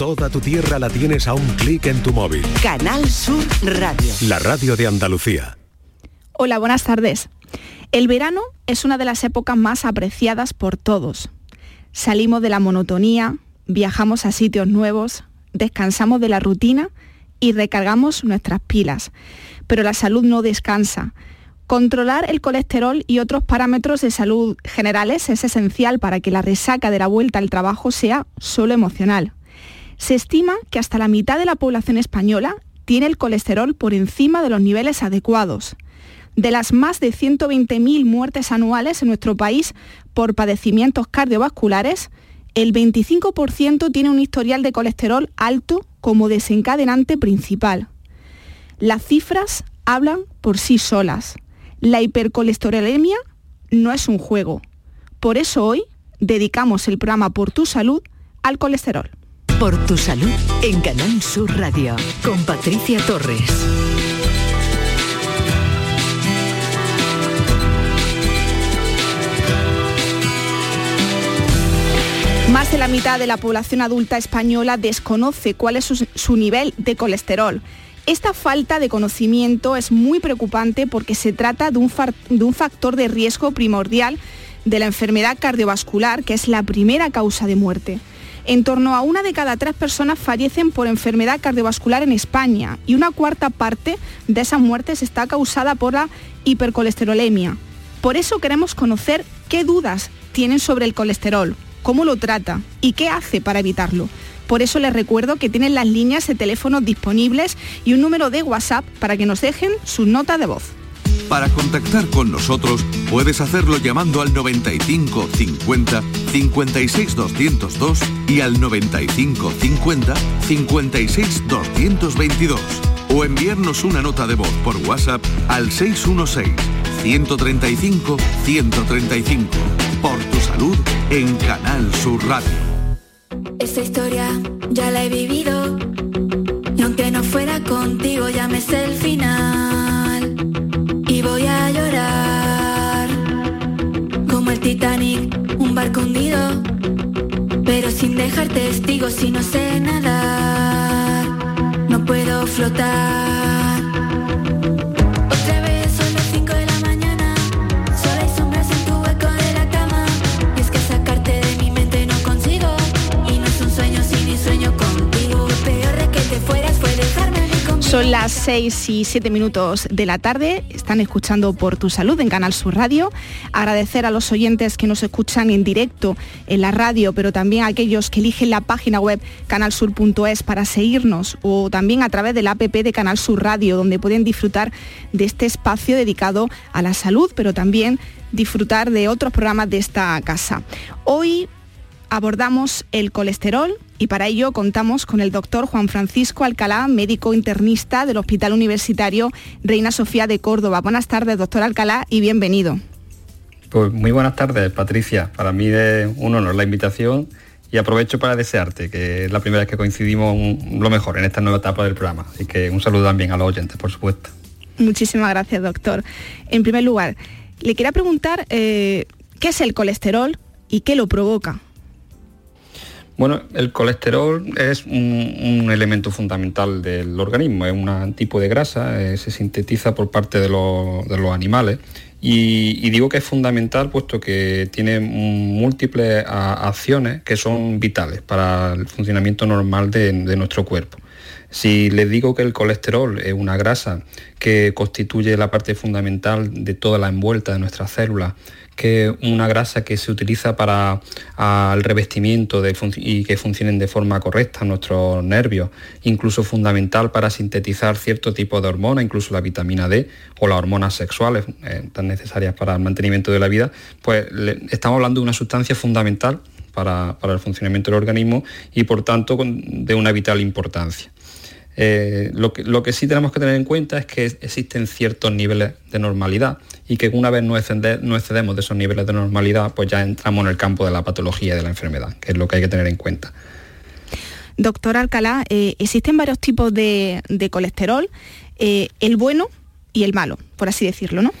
Toda tu tierra la tienes a un clic en tu móvil. Canal Sur Radio. La radio de Andalucía. Hola, buenas tardes. El verano es una de las épocas más apreciadas por todos. Salimos de la monotonía, viajamos a sitios nuevos, descansamos de la rutina y recargamos nuestras pilas. Pero la salud no descansa. Controlar el colesterol y otros parámetros de salud generales es esencial para que la resaca de la vuelta al trabajo sea solo emocional. Se estima que hasta la mitad de la población española tiene el colesterol por encima de los niveles adecuados. De las más de 120.000 muertes anuales en nuestro país por padecimientos cardiovasculares, el 25% tiene un historial de colesterol alto como desencadenante principal. Las cifras hablan por sí solas. La hipercolesterolemia no es un juego. Por eso hoy dedicamos el programa Por tu salud al colesterol. Por tu salud en Canal Sur Radio con Patricia Torres. Más de la mitad de la población adulta española desconoce cuál es su, nivel de colesterol. Esta falta de conocimiento es muy preocupante porque se trata de un, de un factor de riesgo primordial de la enfermedad cardiovascular, que es la primera causa de muerte. En torno a una de cada tres personas fallecen por enfermedad cardiovascular en España y una cuarta parte de esas muertes está causada por la hipercolesterolemia. Por eso queremos conocer qué dudas tienen sobre el colesterol, cómo lo trata y qué hace para evitarlo. Por eso les recuerdo que tienen las líneas de teléfono disponibles y un número de WhatsApp para que nos dejen su nota de voz. Para contactar con nosotros puedes hacerlo llamando al 95 50 56 202 y al 95 50 56 222 o enviarnos una nota de voz por WhatsApp al 616 135 135. Por tu salud en Canal Sur Radio. Esa historia ya la he vivido y aunque no fuera contigo ya me sé el final y voy a llorar como el Titanic, un barco hundido, pero sin dejar testigos si no sé nadar, no puedo flotar. Son las 6 y 7 minutos de la tarde, están escuchando por tu salud en Canal Sur Radio. Agradecer a los oyentes que nos escuchan en directo en la radio, pero también a aquellos que eligen la página web canalsur.es para seguirnos o también a través del app de Canal Sur Radio, donde pueden disfrutar de este espacio dedicado a la salud, pero también disfrutar de otros programas de esta casa. Hoy abordamos el colesterol y para ello contamos con el doctor Juan Francisco Alcalá, médico internista del Hospital Universitario Reina Sofía de Córdoba. Buenas tardes, doctor Alcalá, y bienvenido. Pues muy buenas tardes, Patricia. Para mí es un honor la invitación y aprovecho para desearte que es la primera vez que coincidimos lo mejor en esta nueva etapa del programa. Así que un saludo también a los oyentes, por supuesto. Muchísimas gracias, doctor. En primer lugar, le quería preguntar eh, qué es el colesterol y qué lo provoca. Bueno, el colesterol es un, elemento fundamental del organismo, es un tipo de grasa, eh, se sintetiza por parte de, lo, de los animales y, digo que es fundamental puesto que tiene múltiples acciones que son vitales para el funcionamiento normal de, de nuestro cuerpo. Si les digo que el colesterol es una grasa que constituye la parte fundamental de toda la envuelta de nuestras células, que una grasa que se utiliza para el revestimiento de y que funcionen de forma correcta nuestros nervios, incluso fundamental para sintetizar cierto tipo de hormonas, incluso la vitamina D o las hormonas sexuales eh, tan necesarias para el mantenimiento de la vida, pues estamos hablando de una sustancia fundamental para, para, el funcionamiento del organismo y por tanto de una vital importancia. Eh, lo, que, lo, que, sí tenemos que tener en cuenta es que existen ciertos niveles de normalidad y que una vez no, no, excedemos de esos niveles de normalidad, pues ya entramos en el campo de la patología y de la enfermedad, que es lo que hay que tener en cuenta. Doctor Alcalá, eh, existen varios tipos de, de colesterol, eh, el bueno y el malo, por así decirlo, ¿no?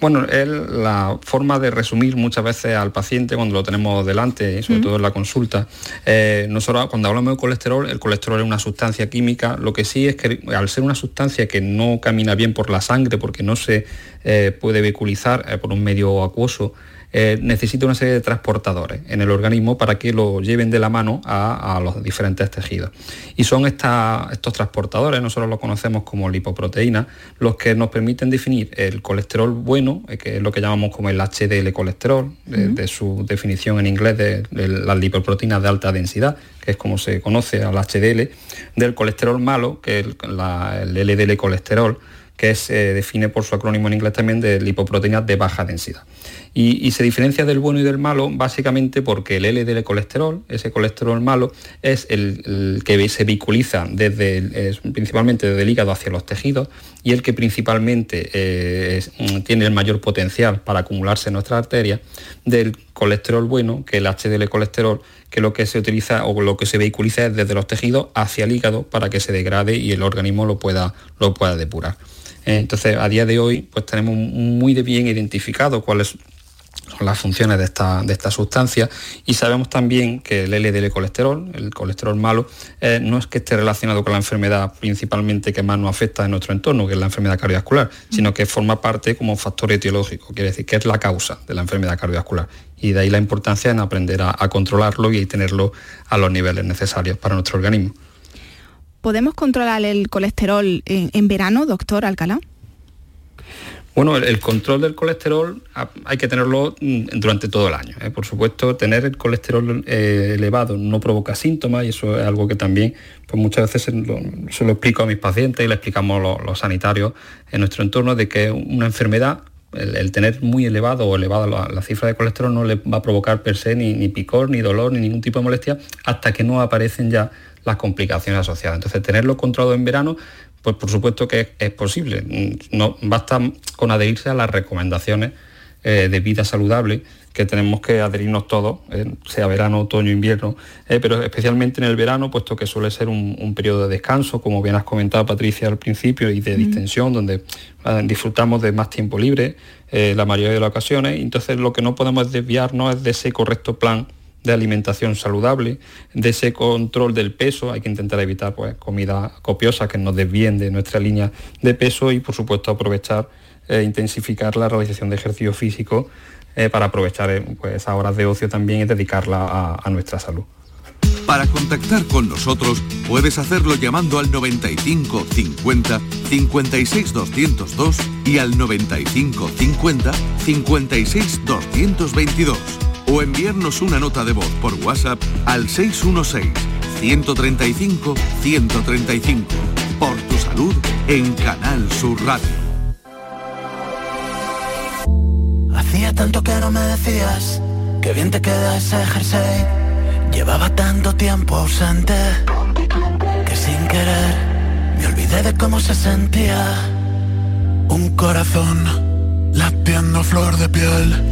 Bueno, la forma de resumir muchas veces al paciente cuando lo tenemos delante, sobre todo en la consulta. Eh, nosotros cuando hablamos de colesterol, el colesterol es una sustancia química, lo que sí es que al ser una sustancia que no camina bien por la sangre porque no se eh, puede vehiculizar eh, por un medio acuoso, eh, necesita una serie de transportadores en el organismo para que lo lleven de la mano a, los diferentes tejidos. Y son estos transportadores, nosotros lo conocemos como lipoproteínas, los que nos permiten definir el colesterol bueno, eh, que es lo que llamamos como el HDL colesterol, de, su definición en inglés de, las lipoproteínas de alta densidad, que es como se conoce al HDL, del colesterol malo, que es el LDL colesterol, que se define por su acrónimo en inglés también de lipoproteínas de baja densidad. Y, se diferencia del bueno y del malo básicamente porque el LDL colesterol, ese colesterol malo, es el, que se vehiculiza desde, principalmente desde el hígado hacia los tejidos y el que principalmente eh, tiene el mayor potencial para acumularse en nuestras arterias del colesterol bueno, que el HDL colesterol, que lo que se utiliza o lo que se vehiculiza es desde los tejidos hacia el hígado para que se degrade y el organismo lo pueda, lo pueda depurar. Eh, entonces, a día de hoy, pues tenemos muy de bien identificado cuáles son las funciones de esta, de esta sustancia y sabemos también que el LDL colesterol, el colesterol malo, eh, no es que esté relacionado con la enfermedad principalmente que más nos afecta en nuestro entorno, que es la enfermedad cardiovascular, sino que forma parte como factor etiológico, quiere decir que es la causa de la enfermedad cardiovascular. Y de ahí la importancia en aprender a, controlarlo y tenerlo a los niveles necesarios para nuestro organismo. ¿Podemos controlar el colesterol en verano, doctor Alcalá? Bueno, el, control del colesterol hay que tenerlo mm, durante todo el año. ¿eh? Por supuesto, tener el colesterol eh, elevado no provoca síntomas y eso es algo que también pues muchas veces se lo, explico a mis pacientes y le explicamos a los, sanitarios en nuestro entorno de que una enfermedad el, tener muy elevado o elevada la, cifra de colesterol no le va a provocar per se ni, picor, ni dolor, ni ningún tipo de molestia hasta que no aparecen ya las complicaciones asociadas. Entonces, tenerlo controlado en verano pues por supuesto que es, posible. No basta con adherirse a las recomendaciones eh, de vida saludable que tenemos que adherirnos todos, eh, sea verano, otoño, invierno, eh, pero especialmente en el verano, puesto que suele ser un, periodo de descanso, como bien has comentado Patricia al principio, y de distensión, donde disfrutamos de más tiempo libre la mayoría de las ocasiones. Entonces lo que no podemos desviarnos es de ese correcto plan de alimentación saludable, de ese control del peso, hay que intentar evitar pues, comida copiosa que nos desvíen de nuestra línea de peso y por supuesto aprovechar e intensificar la realización de ejercicio físico eh, para aprovechar eh, pues, esas horas de ocio también y dedicarla a, a nuestra salud. Para contactar con nosotros puedes hacerlo llamando al 95 50 56 202 y al 95 50 56 222 o enviarnos una nota de voz por WhatsApp al 616-135-135. Por tu salud en Canal Sur Radio. Hacía tanto que no me decías que bien te queda ese jersey. Llevaba tanto tiempo ausente que sin querer me olvidé de cómo se sentía un corazón latiendo flor de piel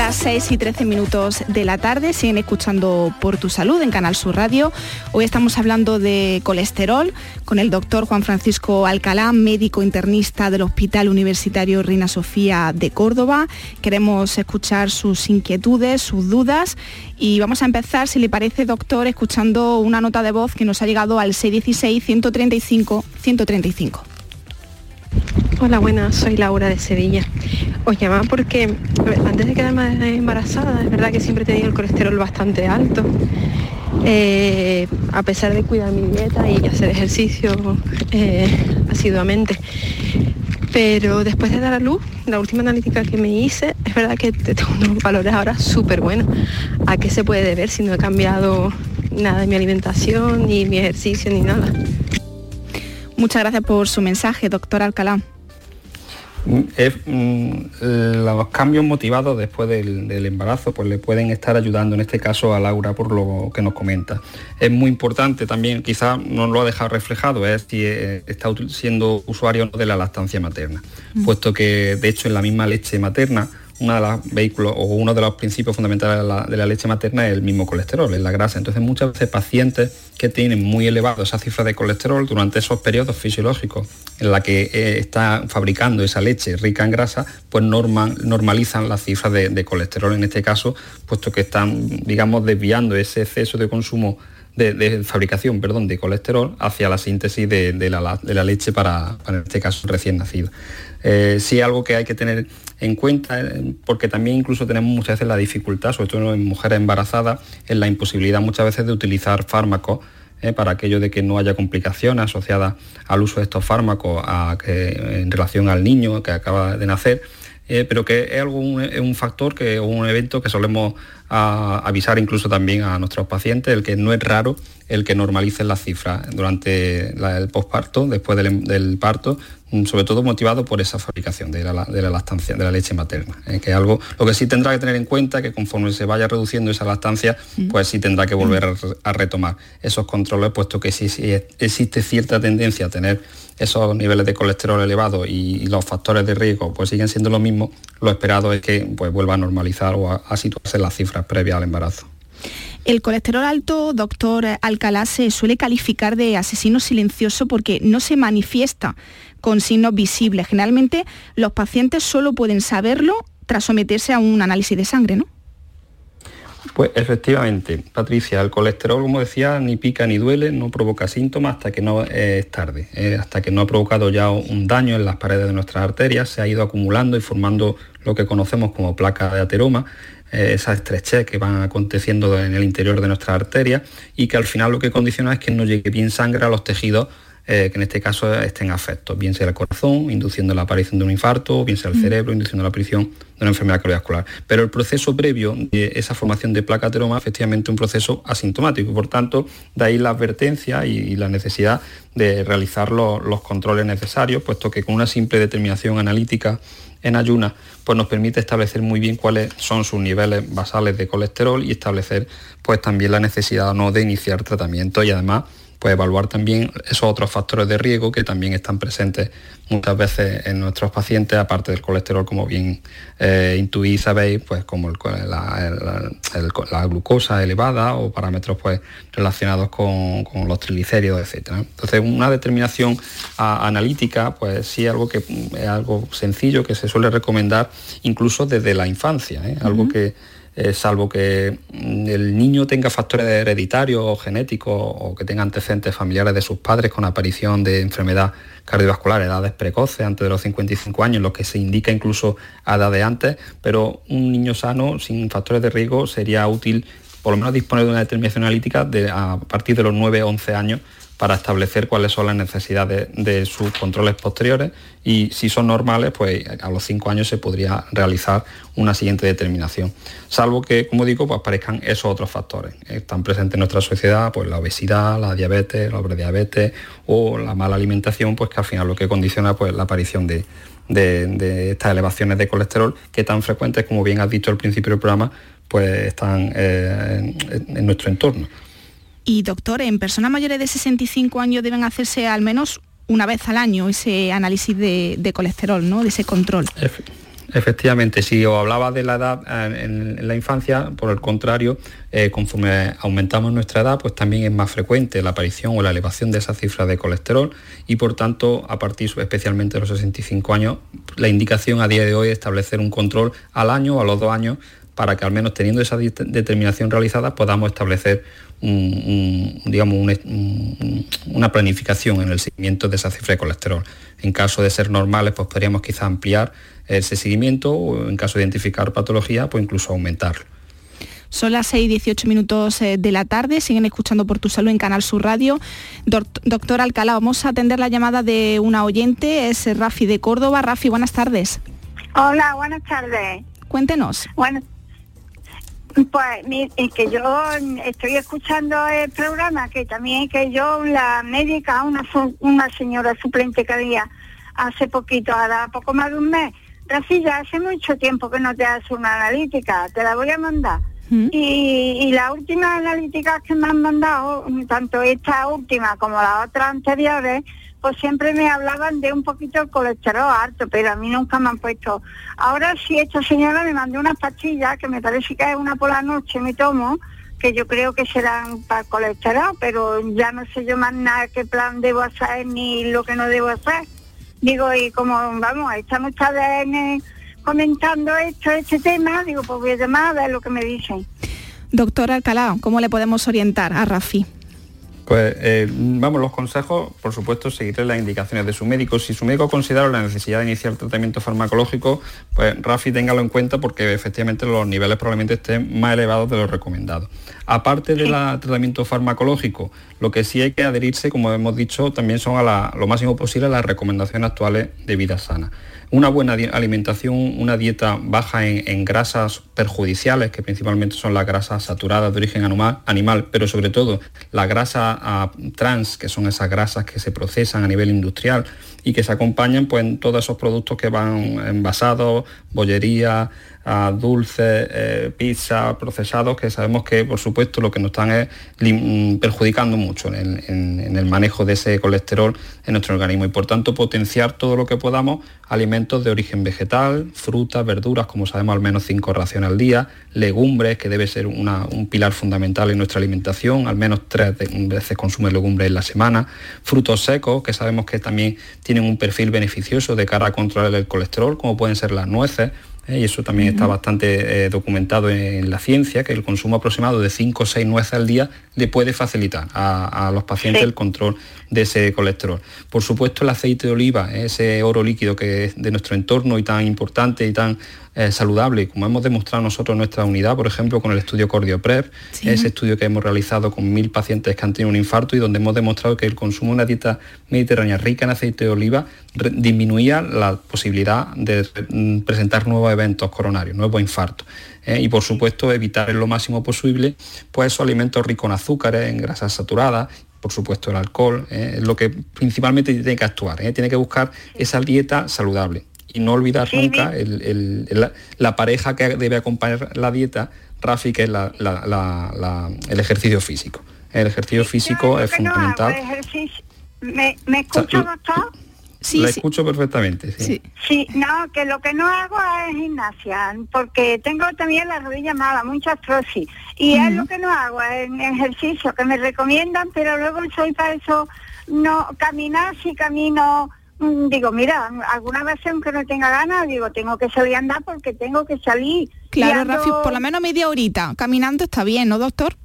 las 6 y 13 minutos de la tarde, siguen escuchando Por tu Salud en Canal Sur Radio. Hoy estamos hablando de colesterol con el doctor Juan Francisco Alcalá, médico internista del Hospital Universitario Reina Sofía de Córdoba. Queremos escuchar sus inquietudes, sus dudas y vamos a empezar, si le parece, doctor, escuchando una nota de voz que nos ha llegado al 616-135-135. Hola, buenas, soy Laura de Sevilla. Os llamaba porque antes de quedarme embarazada, es verdad que siempre he tenido el colesterol bastante alto. Eh, a pesar de cuidar mi dieta y hacer ejercicio eh, asiduamente. Pero después de dar a luz, la última analítica que me hice, es verdad que tengo unos valores ahora súper buenos. ¿A qué se puede deber si no he cambiado nada de mi alimentación, ni mi ejercicio, ni nada? Muchas gracias por su mensaje, doctor Alcalá. Mm, los cambios motivados después del, embarazo pues le pueden estar ayudando en este caso a Laura por lo que nos comenta. Es muy importante también, quizás no lo ha dejado reflejado, es si eh, está siendo usuario de la lactancia materna, mm. puesto que de hecho en la misma leche materna o uno de los principios fundamentales de la, leche materna es el mismo colesterol, es la grasa. Entonces muchas veces pacientes que tienen muy elevado esa cifra de colesterol durante esos periodos fisiológicos en la que eh, está fabricando esa leche rica en grasa, pues normal, normalizan las cifras de, colesterol en este caso, puesto que están, digamos, desviando ese exceso de consumo de, fabricación perdón, de colesterol hacia la síntesis de, la, leche para, en este caso, recién nacido. Eh, sí algo que hay que tener en cuenta, eh, porque también incluso tenemos muchas veces la dificultad, sobre todo en mujeres embarazadas, en la imposibilidad muchas veces de utilizar fármacos eh, para aquello de que no haya complicaciones asociadas al uso de estos fármacos en relación al niño que acaba de nacer eh, pero que es, algo, un, factor, que, un evento que solemos avisar incluso también a nuestros pacientes, el que no es raro el que normalicen las cifras durante el posparto, después del, parto, mm, sobre todo motivado por esa fabricación de la, lactancia, de la leche materna. Eh, que algo, lo que sí tendrá que tener en cuenta que conforme se vaya reduciendo esa lactancia, mm. pues sí tendrá que volver a, retomar esos controles, puesto que sí, sí existe cierta tendencia a tener esos niveles de colesterol elevados y, los factores de riesgo pues siguen siendo lo mismo, lo esperado es que pues, vuelva a normalizar o a, situarse en las cifras previas al embarazo. El colesterol alto, doctor Alcalá, se suele calificar de asesino silencioso porque no se manifiesta con signos visibles. Generalmente los pacientes solo pueden saberlo tras someterse a un análisis de sangre, ¿no? Pues efectivamente, Patricia, el colesterol, como decía, ni pica ni duele, no provoca síntomas hasta que no es tarde, eh, hasta que no ha provocado ya un daño en las paredes de nuestras arterias, se ha ido acumulando y formando lo que conocemos como placa de ateroma, eh, esa estrechez que van aconteciendo en el interior de nuestras arterias y que al final lo que condiciona es que no llegue bien sangre a los tejidos eh, que en este caso estén afectos, bien sea el corazón, induciendo la aparición de un infarto, bien sea el mm. cerebro, induciendo la aparición de una enfermedad cardiovascular. Pero el proceso previo de esa formación de placa ateroma es efectivamente un proceso asintomático, por tanto, de ahí la advertencia y, la necesidad de realizar los, controles necesarios, puesto que con una simple determinación analítica en ayunas, pues nos permite establecer muy bien cuáles son sus niveles basales de colesterol y establecer pues también la necesidad o no de iniciar tratamiento y además pues evaluar también esos otros factores de riesgo que también están presentes muchas veces en nuestros pacientes, aparte del colesterol, como bien eh, intuís, sabéis, pues como la, glucosa elevada o parámetros pues, relacionados con, los triglicéridos, etc. Entonces, una determinación analítica, pues sí algo que es algo sencillo que se suele recomendar incluso desde la infancia, ¿eh? algo que eh, salvo que mm, el niño tenga factores hereditarios o genéticos o que tenga antecedentes familiares de sus padres con aparición de enfermedad cardiovascular, edades precoces, antes de los 55 años, lo que se indica incluso a edad de antes, pero un niño sano sin factores de riesgo sería útil por lo menos disponer de una determinación analítica de, a partir de los 9 o 11 años para establecer cuáles son las necesidades de sus controles posteriores y si son normales, pues a los cinco años se podría realizar una siguiente determinación. Salvo que, como digo, pues aparezcan esos otros factores. Están presentes en nuestra sociedad, pues la obesidad, la diabetes, la prediabetes o la mala alimentación, pues que al final lo que condiciona pues la aparición de, estas elevaciones de colesterol que tan frecuentes, como bien has dicho al principio del programa, pues están eh, en nuestro entorno. Y doctor, en personas mayores de 65 años deben hacerse al menos una vez al año ese análisis de, colesterol, ¿no? De ese control. Efectivamente, si os hablaba de la edad en, la infancia, por el contrario, eh, conforme aumentamos nuestra edad, pues también es más frecuente la aparición o la elevación de esa cifra de colesterol y por tanto, a partir especialmente de los 65 años, la indicación a día de hoy es establecer un control al año o a los dos años para que al menos teniendo esa determinación realizada podamos establecer digamos, una planificación en el seguimiento de esa cifra de colesterol. En caso de ser normales, pues podríamos quizá ampliar ese seguimiento o en caso de identificar patología, pues incluso aumentarlo. Son las 6 y 18 minutos eh, de la tarde, siguen escuchando por tu salud en Canal Sur Radio. Doctor Alcalá, vamos a atender la llamada de una oyente, es Rafi de Córdoba. Rafi, buenas tardes. Hola, buenas tardes. Cuéntenos. Bueno, pues es que yo estoy escuchando el programa, que también que yo, la médica, una, una señora suplente que había hace poquito, ahora poco más de un mes, ya hace mucho tiempo que no te hace una analítica, te la voy a mandar. y, y la última analítica que me han mandado, tanto esta última como las otras anteriores, pues siempre me hablaban de un poquito el colesterol alto, pero a mí nunca me han puesto. Ahora sí, esta señora me mandó unas pastillas, que me parece que es una por la noche, me tomo, que yo creo que serán para el colesterol, pero ya no sé yo más nada qué plan debo hacer ni lo que no debo hacer. Digo, y como, vamos, estamos ustedes en, comentando esto, este tema, digo, pues voy a llamar a ver lo que me dicen. Doctor Alcalá, ¿cómo le podemos orientar a Rafi? Pues eh, vamos, los consejos, por supuesto, seguiré las indicaciones de su médico. Si su médico considera la necesidad de iniciar tratamiento farmacológico, pues Rafi téngalo en cuenta porque efectivamente los niveles probablemente estén más elevados de lo recomendado. Aparte del tratamiento farmacológico, lo que sí hay que adherirse, como hemos dicho, también son a lo máximo posible a las recomendaciones actuales de vida sana. Una buena alimentación, una dieta baja en, grasas perjudiciales, que principalmente son las grasas saturadas de origen animal, pero sobre todo la grasa ah, trans, que son esas grasas que se procesan a nivel industrial y que se acompañan pues, en todos esos productos que van envasados, bollería, dulces, eh, pizza, procesados, que sabemos que por supuesto lo que nos están es mm, perjudicando mucho en, el manejo de ese colesterol en nuestro organismo. Y por tanto potenciar todo lo que podamos alimentos de origen vegetal, frutas, verduras, como sabemos al menos cinco raciones al día, legumbres, que debe ser un pilar fundamental en nuestra alimentación, al menos tres veces consume legumbres en la semana, frutos secos, que sabemos que también tienen un perfil beneficioso de cara a controlar el colesterol, como pueden ser las nueces, ¿eh? y eso también está bastante eh, documentado en la ciencia, que el consumo aproximado de 5 o 6 nueces al día le puede facilitar a, los pacientes el control de ese colesterol. Por supuesto el aceite de oliva, ese oro líquido que es de nuestro entorno y tan importante y tan eh, saludable, como hemos demostrado nosotros en nuestra unidad, por ejemplo, con el estudio CordioPrep, ese estudio que hemos realizado con mil pacientes que han tenido un infarto y donde hemos demostrado que el consumo de una dieta mediterránea rica en aceite de oliva disminuía la posibilidad de mm, presentar nuevos eventos coronarios, nuevos infartos. ¿eh? y por supuesto evitar en lo máximo posible pues esos alimentos ricos en azúcares, en grasas saturadas por supuesto el alcohol, ¿eh? es lo que principalmente tiene que actuar, tiene que buscar esa dieta saludable y no olvidar nunca la, pareja que debe acompañar la dieta, Rafi, que es el ejercicio físico. El ejercicio físico es fundamental. ¿Me, me escucha, doctor? Sí, la escucho perfectamente, sí. sí. no, que lo que no hago es gimnasia, porque tengo también la rodilla mala, mucha artrosis, y es lo que no hago, es ejercicio que me recomiendan, pero luego soy para eso, no, caminar si camino Mm, digo, mira, alguna vez aunque no tenga ganas, digo, tengo que salir a andar porque tengo que salir. Claro, Rafi, por lo menos media horita caminando está bien, ¿no, doctor?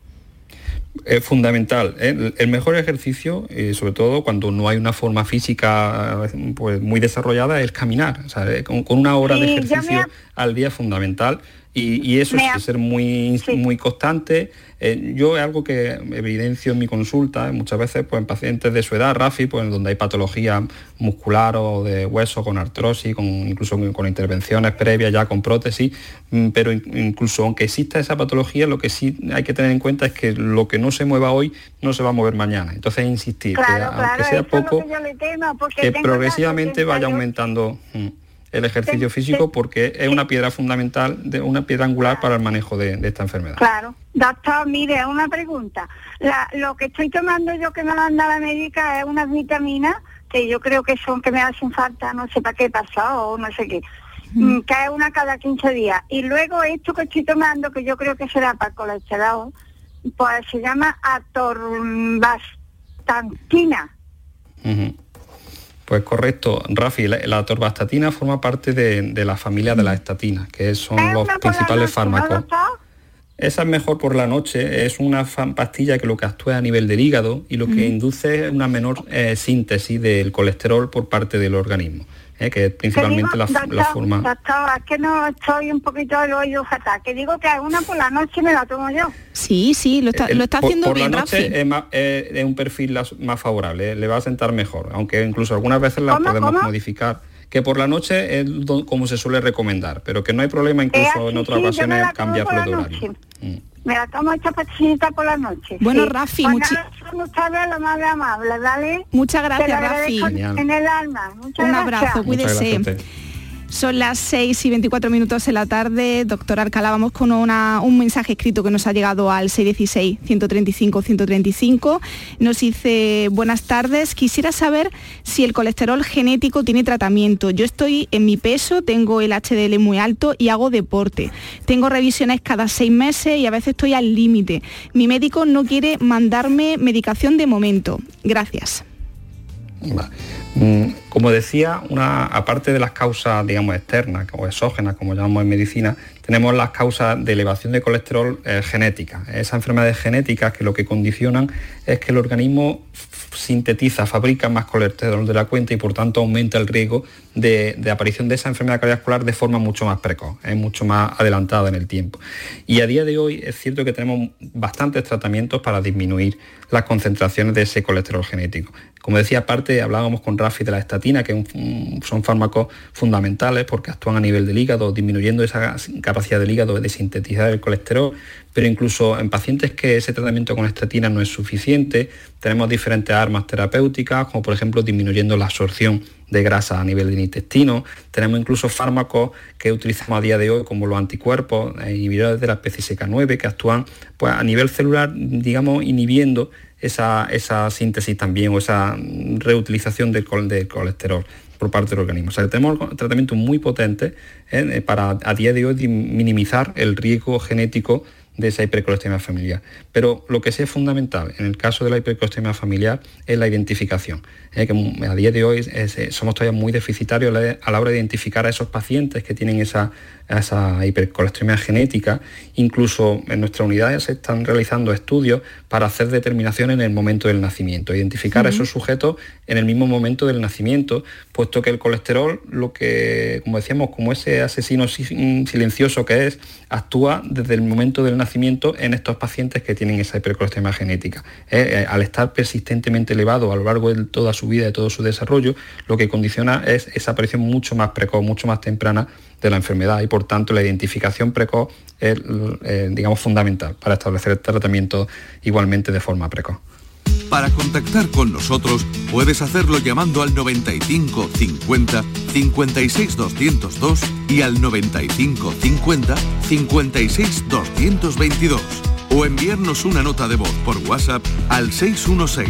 Es fundamental. ¿eh? El mejor ejercicio, eh, sobre todo cuando no hay una forma física pues, muy desarrollada, es caminar. Con, una hora de ejercicio al día es fundamental y, eso es ser muy, muy constante. Eh, yo es algo que evidencio en mi consulta, muchas veces pues, en pacientes de su edad, Rafi, pues, donde hay patología muscular o de hueso con artrosis, con, incluso con intervenciones previas ya con prótesis, mm, pero incluso aunque exista esa patología, lo que sí hay que tener en cuenta es que lo que no se mueva hoy no se va a mover mañana. Entonces insistir, que aunque sea poco, que, progresivamente vaya aumentando. Mm el ejercicio físico porque es una piedra fundamental, de una piedra angular para el manejo de, esta enfermedad. Claro. Doctor, mire, una pregunta. lo que estoy tomando yo que me manda la médica es unas vitaminas que yo creo que son que me hacen falta, no sé para qué pasó o no sé qué. Mm, que es una cada 15 días. Y luego esto que estoy tomando, que yo creo que será para el colesterol, pues se llama atorvastantina. Pues correcto, Rafi, la, torvastatina forma parte de, la familia de las estatinas, que son los principales fármacos. Esa es mejor por la noche, es una pastilla que lo que actúa a nivel del hígado y lo que induce es una menor eh, síntesis del colesterol por parte del organismo. ¿Eh? que principalmente la, forma... Doctor, es que no estoy un poquito del oído fatal, que digo que alguna por la noche me la tomo yo. Sí, sí, lo está, lo está haciendo por bien, la noche es, más, es, un perfil más favorable, le va a sentar mejor, aunque incluso algunas veces la podemos modificar que por la noche es como se suele recomendar, pero que no hay problema incluso en otras ocasiones cambiarlo de horario. Mm. Me la tomo esta pastillita por la noche. Bueno, Rafi, pues muchas gracias, Muchas gracias, Rafi. En el alma. Muchas Un abrazo, cuídese. Son las 6 y 24 minutos de la tarde. Doctor Alcalá, vamos con un mensaje escrito que nos ha llegado al 616-135-135. Nos dice, buenas tardes, quisiera saber si el colesterol genético tiene tratamiento. Yo estoy en mi peso, tengo el HDL muy alto y hago deporte. Tengo revisiones cada seis meses y a veces estoy al límite. Mi médico no quiere mandarme medicación de momento. Gracias. Mm, como decía, aparte de las causas, digamos, externas o exógenas, como llamamos en medicina, tenemos las causas de elevación de colesterol eh, genética. Esas enfermedades genéticas que lo que condicionan es que el organismo sintetiza, fabrica más colesterol de la cuenta y por tanto aumenta el riesgo de, aparición de esa enfermedad cardiovascular de forma mucho más precoz, es mucho más adelantada en el tiempo. Y a día de hoy es cierto que tenemos bastantes tratamientos para disminuir las concentraciones de ese colesterol genético. Como decía, aparte hablábamos con Rafi de la estatina, que son fármacos fundamentales porque actúan a nivel del hígado, disminuyendo esa capacidad del hígado de sintetizar el colesterol, pero incluso en pacientes que ese tratamiento con estatina no es suficiente, tenemos diferentes armas terapéuticas, como por ejemplo disminuyendo la absorción de grasa a nivel del intestino. Tenemos incluso fármacos que utilizamos a día de hoy como los anticuerpos, eh, inhibidores de la especie CK9, que actúan pues, a nivel celular, digamos, inhibiendo esa, síntesis también o esa reutilización del, colesterol por parte del organismo. O sea, tenemos tratamientos muy potentes eh, para a día de hoy minimizar el riesgo genético de esa hipercolestemia familiar. Pero lo que es fundamental en el caso de la hipercolestemia familiar es la identificación. Que a día de hoy eh, somos todavía muy deficitarios a la hora de identificar a esos pacientes que tienen esa esa genética. Incluso en nuestras unidades se están realizando estudios para hacer determinación en el momento del nacimiento, identificar a esos sujetos en el mismo momento del nacimiento, puesto que el colesterol, lo que, como decíamos, como ese asesino silencioso que es, actúa desde el momento del nacimiento en estos pacientes que tienen esa hipercolesterolemia genética. Eh, eh, al estar persistentemente elevado a lo largo de toda su vida, de todo su desarrollo, lo que condiciona es esa aparición mucho más precoz, mucho más temprana de la enfermedad y por tanto la identificación precoz es eh, digamos fundamental para establecer el tratamiento igualmente de forma precoz. Para contactar con nosotros puedes hacerlo llamando al 95 50 56 202 y al 95 50 56 222 o enviarnos una nota de voz por WhatsApp al 616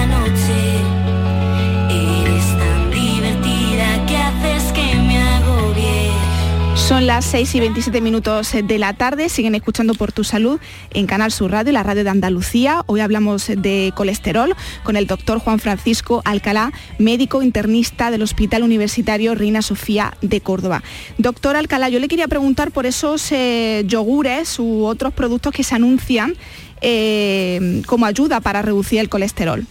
Son las 6 y 27 minutos de la tarde, siguen escuchando por tu salud en Canal Sur Radio, la radio de Andalucía. Hoy hablamos de colesterol con el doctor Juan Francisco Alcalá, médico internista del Hospital Universitario Reina Sofía de Córdoba. Doctor Alcalá, yo le quería preguntar por esos eh, yogures u otros productos que se anuncian eh, como ayuda para reducir el colesterol.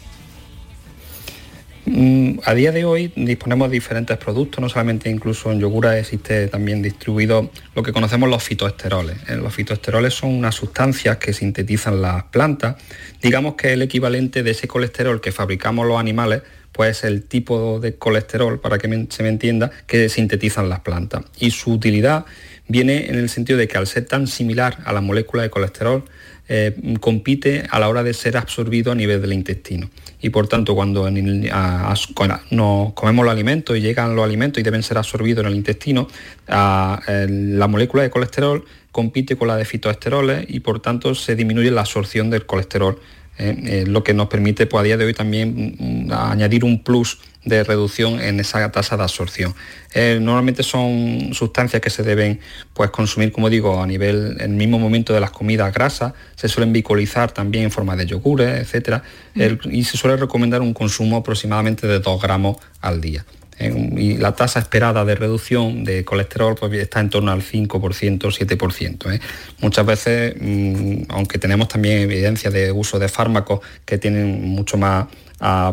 Mm, a día de hoy disponemos de diferentes productos, no solamente incluso en yogura existe también distribuido lo que conocemos los fitoesteroles. Eh, los fitoesteroles son unas sustancias que sintetizan las plantas, digamos que el equivalente de ese colesterol que fabricamos los animales, pues el tipo de colesterol, para que se me entienda, que sintetizan las plantas. Y su utilidad viene en el sentido de que al ser tan similar a la molécula de colesterol, eh, compite a la hora de ser absorbido a nivel del intestino. Y por tanto, cuando nos comemos los alimentos y llegan los alimentos y deben ser absorbidos en el intestino, la molécula de colesterol compite con la de fitoesteroles y por tanto se disminuye la absorción del colesterol ¿eh? Eh, lo que nos permite pues, a día de hoy también mm, añadir un plus de reducción en esa tasa de absorción. Eh, normalmente son sustancias que se deben pues, consumir, como digo, a nivel, en el mismo momento de las comidas grasas, se suelen bicolizar también en forma de yogures, etc. y se suele recomendar un consumo aproximadamente de 2 gramos al día. Y la tasa esperada de reducción de colesterol pues, está en torno al 5%, 7%. ¿eh? Muchas veces, mm, aunque tenemos también evidencia de uso de fármacos que tienen mucho más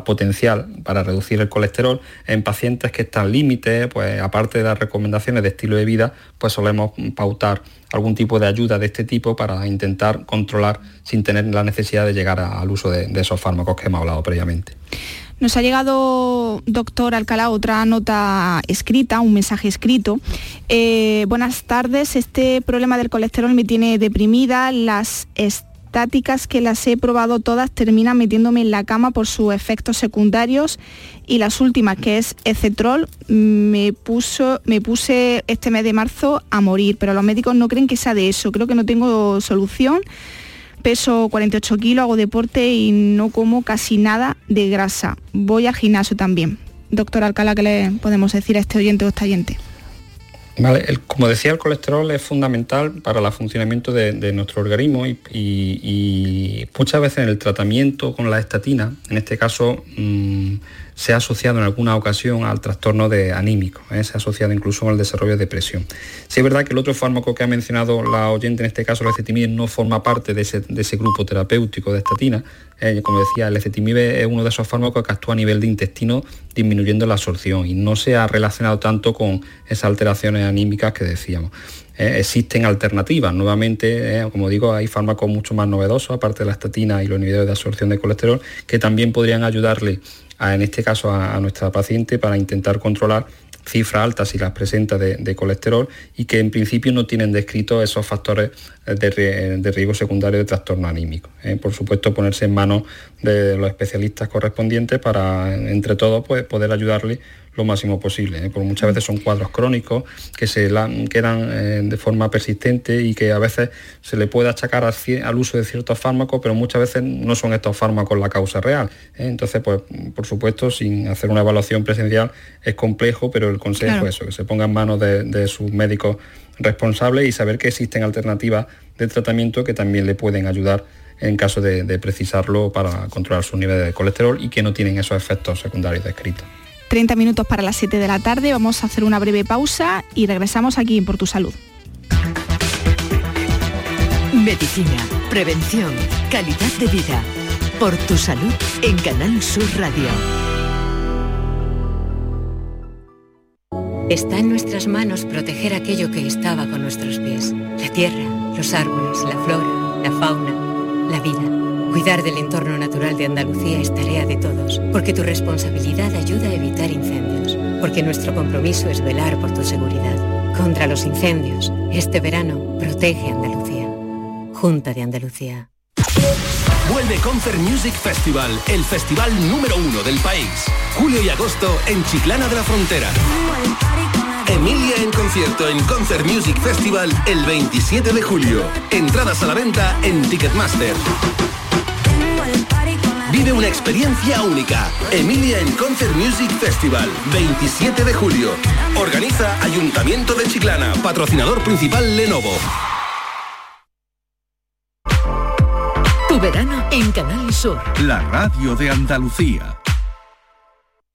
potencial para reducir el colesterol en pacientes que están límite, pues aparte de las recomendaciones de estilo de vida, pues solemos pautar algún tipo de ayuda de este tipo para intentar controlar sin tener la necesidad de llegar al uso de, esos fármacos que hemos hablado previamente. Nos ha llegado, doctor Alcalá, otra nota escrita, un mensaje escrito. Eh, buenas tardes, este problema del colesterol me tiene deprimida, las estáticas que las he probado todas terminan metiéndome en la cama por sus efectos secundarios y las últimas, que es Ecetrol, me, puso, me puse este mes de marzo a morir, pero los médicos no creen que sea de eso, creo que no tengo solución. Peso 48 kilos, hago deporte y no como casi nada de grasa. Voy al gimnasio también. Doctor Alcalá, ¿qué le podemos decir a este oyente o esta oyente? como decía, el colesterol es fundamental para el funcionamiento de, nuestro organismo y, muchas veces en el tratamiento con la estatina, en este caso mm, se ha asociado en alguna ocasión al trastorno de anímico, ¿eh? se ha asociado incluso al desarrollo de depresión. Sí es verdad que el otro fármaco que ha mencionado la oyente, en este caso la ecetimib, no forma parte de ese, grupo terapéutico de estatina. ¿eh? como decía, el ecetimib es uno de esos fármacos que actúa a nivel de intestino disminuyendo la absorción y no se ha relacionado tanto con esas alteraciones anímicas que decíamos. ¿eh? existen alternativas. Nuevamente, como digo, hay fármacos mucho más novedosos, aparte de la estatina y los inhibidores de absorción de colesterol, que también podrían ayudarle en este caso a, nuestra paciente para intentar controlar cifras altas si las presenta de, colesterol y que en principio no tienen descrito esos factores de, riesgo secundario de trastorno anímico. ¿eh? Por supuesto, ponerse en manos de los especialistas correspondientes para, entre todos, pues, poder ayudarle lo máximo posible, ¿eh? porque muchas veces son cuadros crónicos que se quedan eh, de forma persistente y que a veces se le puede achacar al, uso de ciertos fármacos, pero muchas veces no son estos fármacos la causa real. ¿eh? Entonces, pues por supuesto, sin hacer una evaluación presencial es complejo, pero el consejo es eso, que se ponga en manos de, sus médicos responsables y saber que existen alternativas de tratamiento que también le pueden ayudar en caso de, de precisarlo para controlar su nivel de colesterol y que no tienen esos efectos secundarios descritos. 30 minutos para las 7 de la tarde, vamos a hacer una breve pausa y regresamos aquí en Por Tu Salud. Medicina, prevención, calidad de vida. Por Tu Salud en Canal Sur Radio. Está en nuestras manos proteger aquello que estaba con nuestros pies. La tierra, los árboles, la flora, la fauna, la vida. Cuidar del entorno natural de Andalucía es tarea de todos, porque tu responsabilidad ayuda a evitar incendios, porque nuestro compromiso es velar por tu seguridad. Contra los incendios, este verano, protege Andalucía. Junta de Andalucía. Vuelve Concert Music Festival, el festival número uno del país. Julio y agosto en Chiclana de la Frontera. Emilia en concierto en Concert Music Festival el 27 de julio. Entradas a la venta en Ticketmaster. Vive una experiencia única. Emilia en Concert Music Festival, 27 de julio. Organiza Ayuntamiento de Chiclana, patrocinador principal Lenovo. Tu verano en Canal Sur. La radio de Andalucía.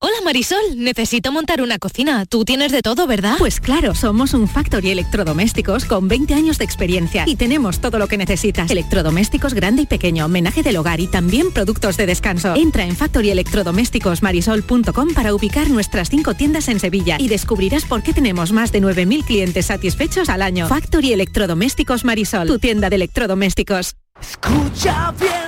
Hola Marisol, necesito montar una cocina. Tú tienes de todo, ¿verdad? Pues claro, somos un Factory Electrodomésticos con 20 años de experiencia y tenemos todo lo que necesitas. Electrodomésticos grande y pequeño, homenaje del hogar y también productos de descanso. Entra en factoryelectrodomésticosmarisol.com para ubicar nuestras cinco tiendas en Sevilla y descubrirás por qué tenemos más de 9.000 clientes satisfechos al año. Factory Electrodomésticos Marisol, tu tienda de electrodomésticos. Escucha bien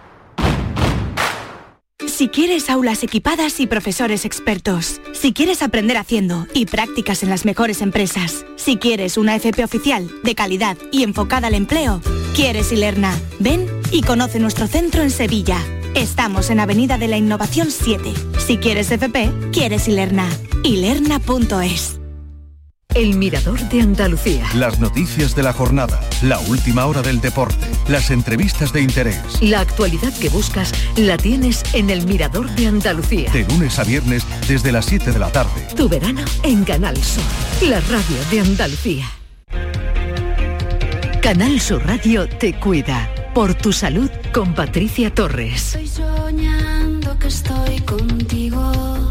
Si quieres aulas equipadas y profesores expertos. Si quieres aprender haciendo y prácticas en las mejores empresas. Si quieres una FP oficial, de calidad y enfocada al empleo. Quieres Ilerna. Ven y conoce nuestro centro en Sevilla. Estamos en Avenida de la Innovación 7. Si quieres FP, quieres Ilerna. Ilerna.es. El Mirador de Andalucía. Las noticias de la jornada, la última hora del deporte, las entrevistas de interés. La actualidad que buscas la tienes en El Mirador de Andalucía. De lunes a viernes desde las 7 de la tarde. Tu verano en Canal Sur, la radio de Andalucía. Canal Sur Radio te cuida. Por tu salud con Patricia Torres. Estoy soñando que estoy contigo.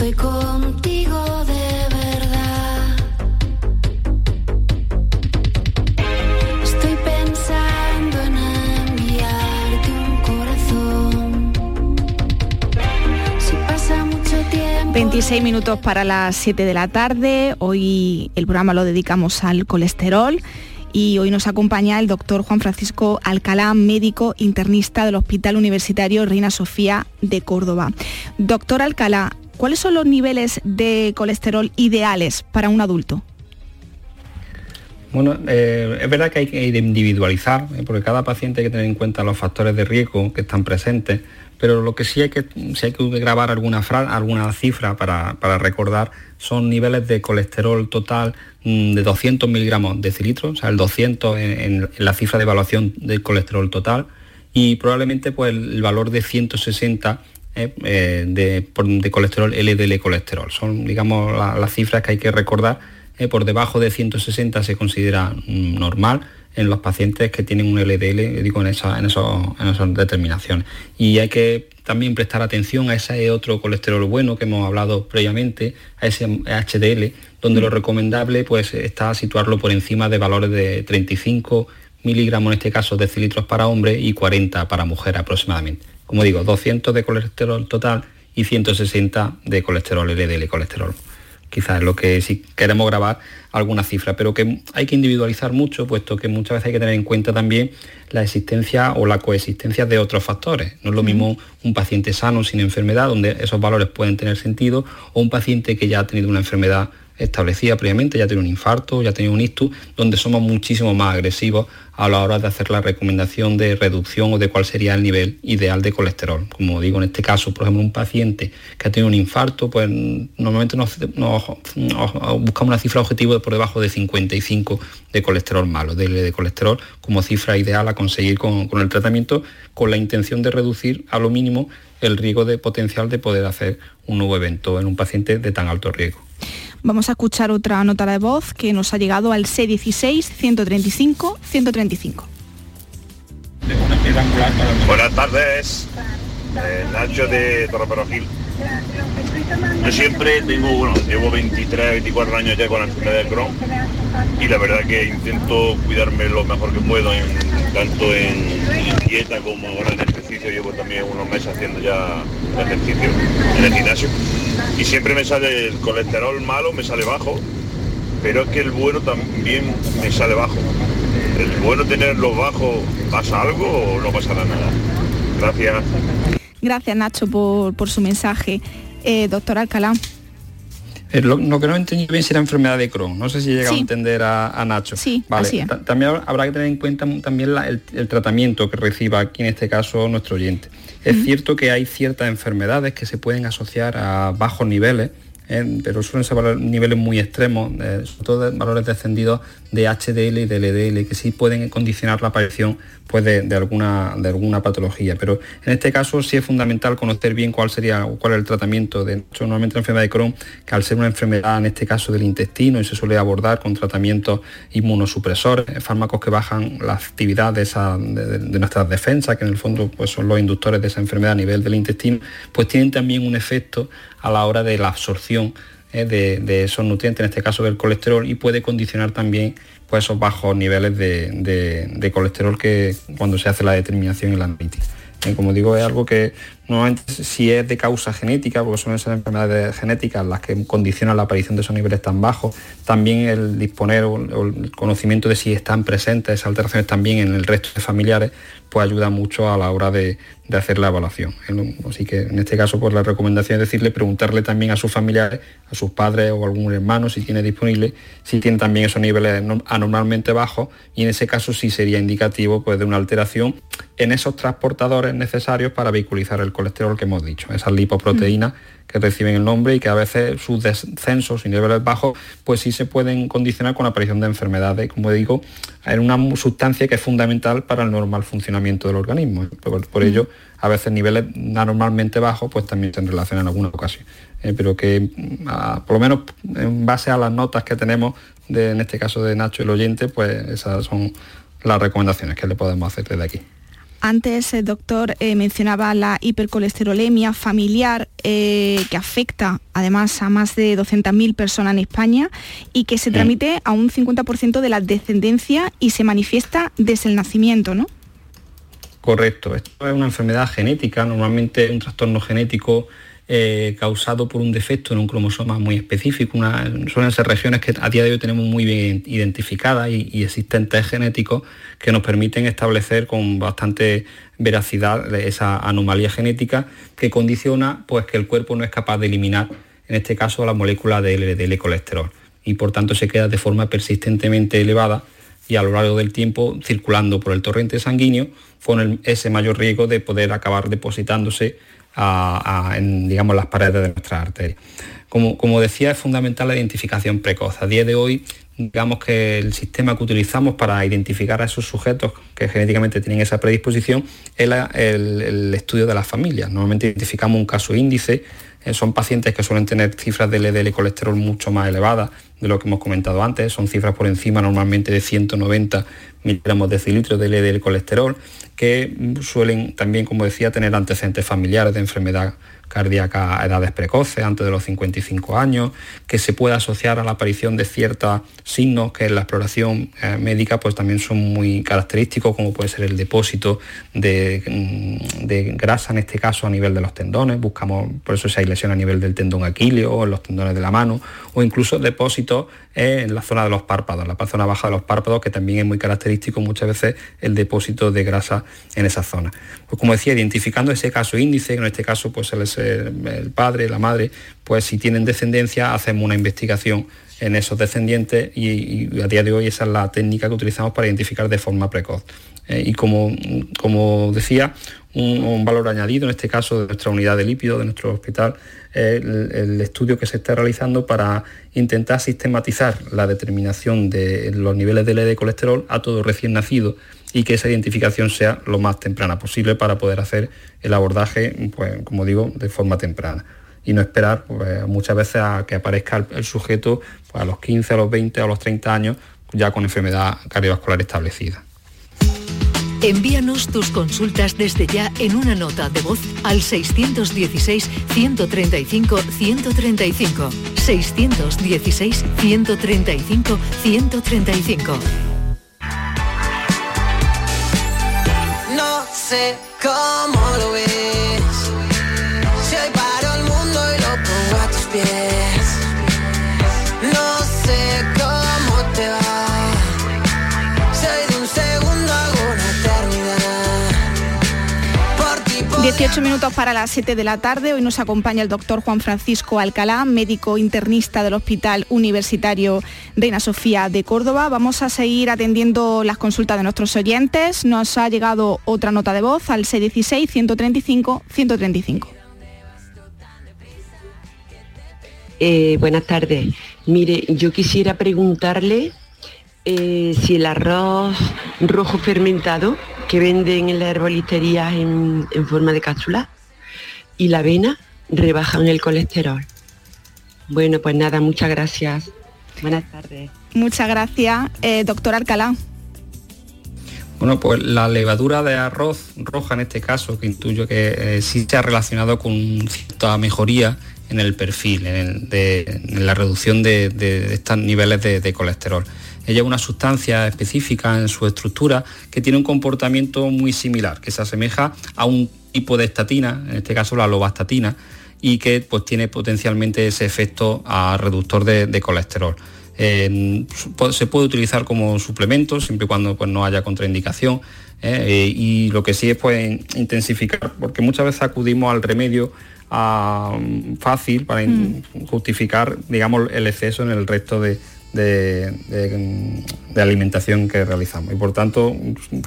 Estoy contigo de verdad. Estoy pensando en enviarte un corazón. Si pasa mucho tiempo. 26 minutos para las 7 de la tarde. Hoy el programa lo dedicamos al colesterol y hoy nos acompaña el doctor Juan Francisco Alcalá, médico internista del Hospital Universitario Reina Sofía de Córdoba. Doctor Alcalá, ¿cuáles son los niveles de colesterol ideales para un adulto? Bueno, eh, es verdad que hay que individualizar, eh, porque cada paciente hay que tener en cuenta los factores de riesgo que están presentes, pero lo que sí hay que, sí hay que grabar alguna, alguna cifra para, recordar son niveles de colesterol total mm, de 200 miligramos decilitros, o sea, el 200 en, en- la cifra de evaluación del colesterol total, y probablemente pues el valor de 160 eh, eh, de, colesterol LDL colesterol. Son, digamos, la- las cifras que hay que recordar. Eh, por debajo de 160 se considera mm, normal en los pacientes que tienen un LDL, digo, en, esa- en, esos- en esas determinaciones. Y hay que también prestar atención a ese otro colesterol bueno que hemos hablado previamente, a ese HDL, donde lo recomendable pues, está situarlo por encima de valores de 35 miligramos en este caso decilitros para hombre y 40 para mujer aproximadamente. Como digo, 200 de colesterol total y 160 de colesterol LDL colesterol. Quizás es lo que si queremos grabar alguna cifra, pero que hay que individualizar mucho, puesto que muchas veces hay que tener en cuenta también la existencia o la coexistencia de otros factores. No es lo mismo un paciente sano sin enfermedad, donde esos valores pueden tener sentido, o un paciente que ya ha tenido una enfermedad establecida previamente, ya tiene un infarto, ya tiene un ictus, donde somos muchísimo más agresivos a la hora de hacer la recomendación de reducción o de cuál sería el nivel ideal de colesterol. Como digo, en este caso, por ejemplo, un paciente que ha tenido un infarto, pues normalmente nos, buscamos una cifra objetivo de por debajo de 55 de colesterol malo, de, de colesterol como cifra ideal a conseguir con, con el tratamiento, con la intención de reducir a lo mínimo el riesgo de potencial de poder hacer un nuevo evento en un paciente de tan alto riesgo. Vamos a escuchar otra nota de voz que nos ha llegado al C16-135-135. Buenas tardes, eh, Nacho de Torreperogil. Yo siempre tengo, bueno, llevo 23, 24 años ya con la enfermedad de Crohn y la verdad que intento cuidarme lo mejor que puedo, en- tanto en, en dieta como ahora en ejercicio. Llevo también unos meses haciendo ya ejercicio en el gimnasio y siempre me sale el colesterol malo, me sale bajo, pero es que el bueno también me sale bajo. ¿El bueno tenerlo bajo pasa algo o no pasa nada? Gracias. Gracias Nacho por, por su mensaje. Eh, doctor Alcalá. Eh, Lo, lo que no entendí bien si era enfermedad de Crohn. No sé si llega Sí. a entender a, a Nacho. Sí, vale. así es. ta- También habrá- que tener en cuenta también la- el, el tratamiento que reciba aquí en este caso nuestro oyente. Es cierto que hay ciertas enfermedades que se pueden asociar a bajos niveles, pero suelen ser niveles muy extremos, eh, sobre todo valores descendidos de HDL y de LDL, que sí pueden condicionar la aparición pues, de, alguna, de alguna patología. Pero en este caso sí es fundamental conocer bien cuál sería cuál es el tratamiento. De hecho, normalmente la enfermedad de Crohn, que al ser una enfermedad en este caso del intestino y se suele abordar con tratamientos inmunosupresores, eh, fármacos que bajan la actividad de, esa- de nuestras defensas, que en el fondo pues, son los inductores de esa enfermedad a nivel del intestino, pues tienen también un efecto a la hora de la absorción eh, de, esos nutrientes, en este caso del colesterol, y puede condicionar también pues, esos bajos niveles de, colesterol que cuando se hace la determinación y la analisis. como digo, es algo que normalmente si es de causa genética, porque son esas enfermedades genéticas las que condicionan la aparición de esos niveles tan bajos, también el disponer o el conocimiento de si están presentes esas alteraciones también en el resto de familiares, pues ayuda mucho a la hora de, hacer la evaluación. Así que en este caso, pues la recomendación es decirle, preguntarle también a sus familiares, a sus padres o algún hermano, si tiene disponible, si tiene también esos niveles anormalmente bajos y en ese caso sí sería indicativo pues, de una alteración en esos transportadores necesarios para vehiculizar el colesterol que hemos dicho, esas lipoproteínas que reciben el nombre y que a veces sus descensos y niveles bajos pues sí se pueden condicionar con la aparición de enfermedades, como digo, en una sustancia que es fundamental para el normal funcionamiento del organismo. Por, ello, a veces niveles anormalmente bajos pues también se relacionan en alguna ocasión. Eh, pero que mm, por lo menos en base a las notas que tenemos, de, en este caso de Nacho el oyente, pues esas son las recomendaciones que le podemos hacer desde aquí. Antes el doctor eh, mencionaba la hipercolesterolemia familiar eh, que afecta además a más de 200.000 personas en España y que se transmite a un 50% de la descendencia y se manifiesta desde el nacimiento, ¿no? Correcto, esto es una enfermedad genética, normalmente un trastorno genético eh, causado por un defecto en un cromosoma muy específico. Una, suelen ser regiones que a día de hoy tenemos muy bien identificadas y, y existen genéticos que nos permiten establecer con bastante veracidad esa anomalía genética que condiciona pues, que el cuerpo no es capaz de eliminar, en este caso, la molécula de LDL colesterol y por tanto se queda de forma persistentemente elevada y a lo largo del tiempo circulando por el torrente sanguíneo con ese mayor riesgo de poder acabar depositándose en digamos, las paredes de nuestras arterias. Como, como, decía, es fundamental la identificación precoz. A día de hoy, digamos que el sistema que utilizamos para identificar a esos sujetos que genéticamente tienen esa predisposición es el, estudio de las familias. Normalmente identificamos un caso índice, son pacientes que suelen tener cifras de LDL y colesterol mucho más elevadas de lo que hemos comentado antes, son cifras por encima normalmente de 190 miligramos de decilitros de LDL colesterol, que suelen también, como decía, tener antecedentes familiares de enfermedad cardíaca a edades precoces, antes de los 55 años, que se puede asociar a la aparición de ciertos signos que en la exploración eh, médica pues también son muy característicos, como puede ser el depósito de, mm, de, grasa, en este caso a nivel de los tendones, buscamos, por eso si hay lesión a nivel del tendón aquileo o en los tendones de la mano, o incluso depósitos en la zona de los párpados, la zona baja de los párpados, que también es muy característico muchas veces el depósito de grasa en esa zona. Pues como decía, identificando ese caso índice, en este caso pues el, padre, la madre, pues si tienen descendencia hacemos una investigación en esos descendientes y, a día de hoy esa es la técnica que utilizamos para identificar de forma precoz. Eh, y como, como decía, un, valor añadido, en este caso de nuestra unidad de lípido, de nuestro hospital, el, estudio que se está realizando para intentar sistematizar la determinación de los niveles de LD colesterol a todo recién nacido y que esa identificación sea lo más temprana posible para poder hacer el abordaje, pues, como digo, de forma temprana y no esperar pues, muchas veces a que aparezca el, sujeto pues, a los 15, a los 20, a los 30 años ya con enfermedad cardiovascular establecida. Envíanos tus consultas desde ya en una nota de voz al 616-135-135. 616-135-135. No sé cómo lo ves 18 minutos para las 7 de la tarde. Hoy nos acompaña el doctor Juan Francisco Alcalá, médico internista del Hospital Universitario Reina Sofía de Córdoba. Vamos a seguir atendiendo las consultas de nuestros oyentes. Nos ha llegado otra nota de voz al 616 135 135. Eh, buenas tardes. Mire, yo quisiera preguntarle eh, si el arroz rojo fermentado que venden en la herbolistería en, forma de cápsula y la avena rebajan el colesterol. Bueno, pues nada, muchas gracias. Buenas tardes. Muchas gracias, eh, doctor Alcalá. Bueno, pues la levadura de arroz roja en este caso, que intuyo que sí se ha relacionado con cierta mejoría en el perfil, en, la reducción de, estos niveles de, colesterol. Ella es una sustancia específica en su estructura que tiene un comportamiento muy similar, que se asemeja a un tipo de estatina, en este caso la lobastatina, y que pues, tiene potencialmente ese efecto a reductor de, colesterol. se puede utilizar como suplemento siempre y cuando pues, no haya contraindicación ¿eh? y lo que sí es pues, intensificar, porque muchas veces acudimos al remedio fácil para mm. justificar digamos, el exceso en el resto de, de, alimentación que realizamos. Y por tanto,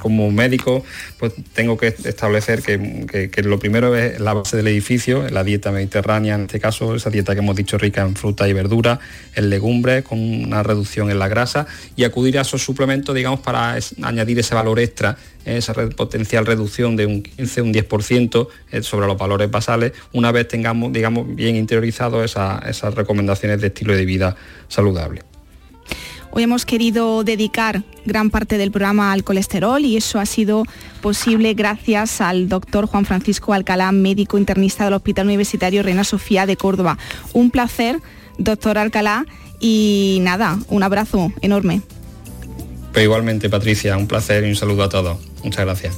como médico, pues tengo que establecer que, lo primero es la base del edificio, la dieta mediterránea, en este caso, esa dieta que hemos dicho rica en fruta y verdura, en legumbres, con una reducción en la grasa, y acudir a esos suplementos, digamos, para añadir ese valor extra esa potencial reducción de un 15, un 10% eh, sobre los valores basales, una vez tengamos, digamos, bien interiorizado esas recomendaciones de estilo de vida saludable. Hoy hemos querido dedicar gran parte del programa al colesterol y eso ha sido posible gracias al doctor Juan Francisco Alcalá, médico internista del Hospital Universitario Reina Sofía de Córdoba. Un placer, doctor Alcalá, y nada, un abrazo enorme. Pero igualmente, Patricia, un placer y un saludo a todos. Muchas gracias.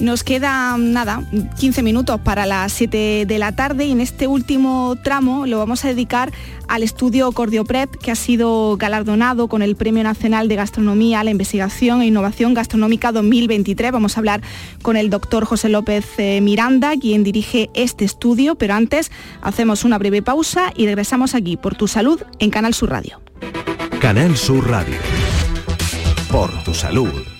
Nos queda nada, 15 minutos para las 7 de la tarde y en este último tramo lo vamos a dedicar al estudio Cordioprep que ha sido galardonado con el Premio Nacional de Gastronomía la Investigación e Innovación Gastronómica 2023. Vamos a hablar con el doctor José López eh, Miranda, quien dirige este estudio, pero antes hacemos una breve pausa y regresamos aquí por tu salud en Canal Sur Radio. Canal Sur Radio. Por tu salud.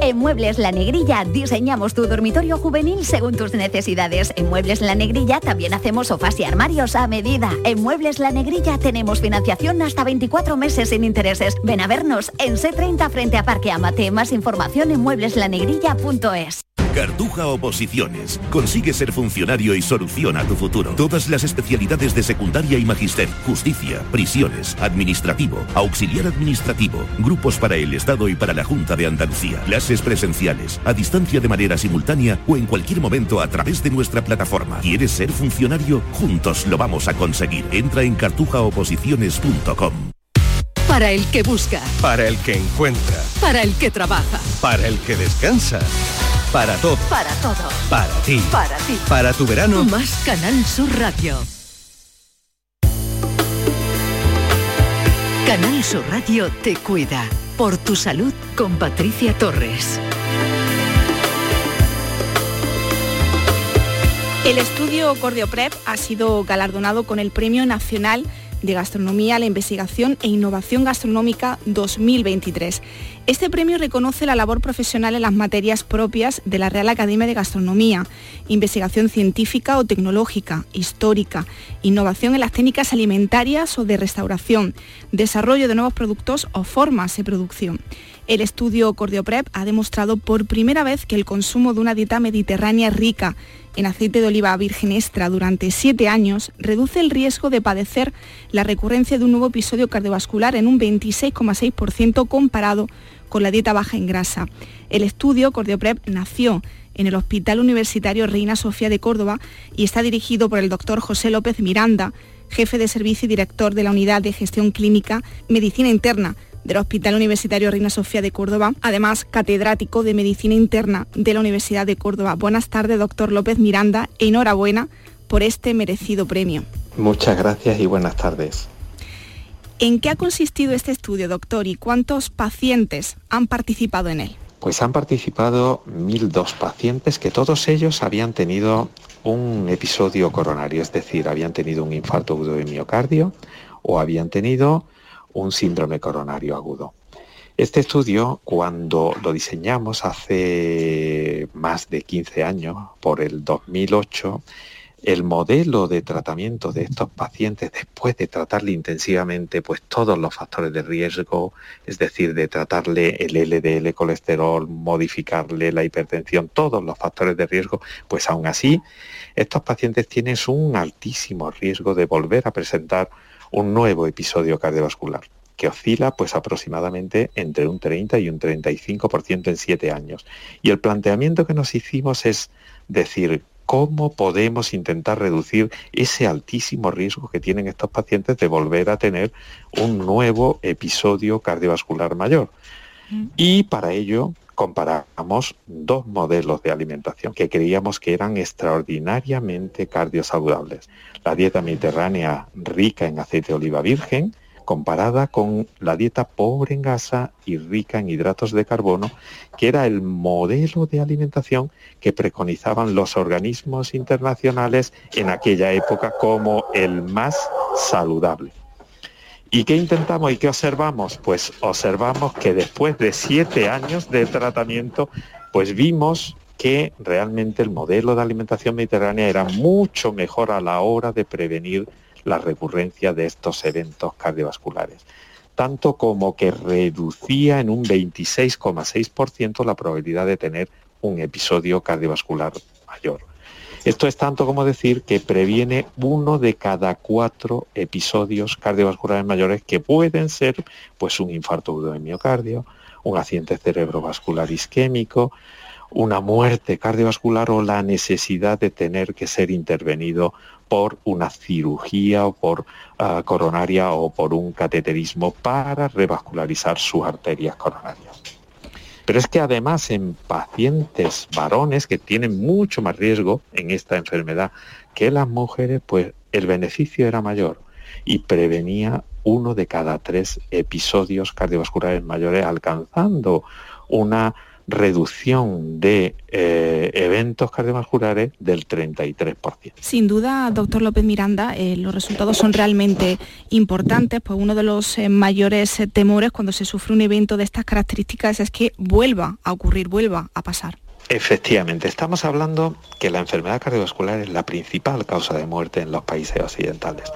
En Muebles La Negrilla diseñamos tu dormitorio juvenil según tus necesidades. En Muebles La Negrilla también hacemos sofás y armarios a medida. En Muebles La Negrilla tenemos financiación hasta 24 meses sin intereses. Ven a vernos en C30 frente a Parque Amate. Más información en muebleslanegrilla.es. Cartuja Oposiciones. Consigue ser funcionario y soluciona tu futuro. Todas las especialidades de secundaria y magister, justicia, prisiones, administrativo, auxiliar administrativo, grupos para el Estado y para la Junta de Andalucía, clases presenciales, a distancia de manera simultánea o en cualquier momento a través de nuestra plataforma. ¿Quieres ser funcionario? Juntos lo vamos a conseguir. Entra en cartujaoposiciones.com. Para el que busca. Para el que encuentra. Para el que trabaja. Para el que descansa. Para todo. Para todo. Para ti. Para ti. Para tu verano. Más Canal Sur Radio. Canal Sur Radio te cuida. Por tu salud con Patricia Torres. El estudio Cordioprep ha sido galardonado con el Premio Nacional de Gastronomía, la Investigación e Innovación Gastronómica 2023. Este premio reconoce la labor profesional en las materias propias de la Real Academia de Gastronomía, investigación científica o tecnológica, histórica, innovación en las técnicas alimentarias o de restauración, desarrollo de nuevos productos o formas de producción. El estudio Cordioprep ha demostrado por primera vez que el consumo de una dieta mediterránea rica en aceite de oliva virgen extra durante siete años reduce el riesgo de padecer la recurrencia de un nuevo episodio cardiovascular en un 26,6% comparado con la dieta baja en grasa. El estudio Cordioprep nació en el Hospital Universitario Reina Sofía de Córdoba y está dirigido por el doctor José López Miranda, jefe de servicio y director de la Unidad de Gestión Clínica Medicina Interna del Hospital Universitario Reina Sofía de Córdoba, además catedrático de Medicina Interna de la Universidad de Córdoba. Buenas tardes, doctor López Miranda. Enhorabuena por este merecido premio. Muchas gracias y buenas tardes. ¿En qué ha consistido este estudio, doctor, y cuántos pacientes han participado en él? Pues han participado 1.002 pacientes que todos ellos habían tenido un episodio coronario, es decir, habían tenido un infarto agudo de miocardio o habían tenido un síndrome coronario agudo. Este estudio, cuando lo diseñamos hace más de 15 años, por el 2008, el modelo de tratamiento de estos pacientes después de tratarle intensivamente pues todos los factores de riesgo, es decir, de tratarle el LDL colesterol, modificarle la hipertensión, todos los factores de riesgo, pues aún así estos pacientes tienen un altísimo riesgo de volver a presentar un nuevo episodio cardiovascular que oscila pues aproximadamente entre un 30 y un 35% en 7 años. Y el planteamiento que nos hicimos es decir, cómo podemos intentar reducir ese altísimo riesgo que tienen estos pacientes de volver a tener un nuevo episodio cardiovascular mayor. Mm. Y para ello comparamos dos modelos de alimentación que creíamos que eran extraordinariamente cardiosaludables. La dieta mediterránea rica en aceite de oliva virgen, comparada con la dieta pobre en grasa y rica en hidratos de carbono, que era el modelo de alimentación que preconizaban los organismos internacionales en aquella época como el más saludable. ¿Y qué intentamos y qué observamos? Pues observamos que después de siete años de tratamiento, pues vimos que realmente el modelo de alimentación mediterránea era mucho mejor a la hora de prevenir la recurrencia de estos eventos cardiovasculares, tanto como que reducía en un 26,6% la probabilidad de tener un episodio cardiovascular mayor. Esto es tanto como decir que previene uno de cada cuatro episodios cardiovasculares mayores que pueden ser pues un infarto de miocardio, un accidente cerebrovascular isquémico, una muerte cardiovascular o la necesidad de tener que ser intervenido por una cirugía o por ah, coronaria o por un cateterismo para revascularizar sus arterias coronarias. Pero es que además en pacientes varones que tienen mucho más riesgo en esta enfermedad que las mujeres, pues el beneficio era mayor y prevenía uno de cada tres episodios cardiovasculares mayores, alcanzando una reducción de eh, eventos cardiovasculares del 33%. Sin duda, doctor López Miranda, eh, los resultados son realmente importantes, pues uno de los eh, mayores temores cuando se sufre un evento de estas características es que vuelva a ocurrir, vuelva a pasar. Efectivamente, estamos hablando que la enfermedad cardiovascular es la principal causa de muerte en los países occidentales.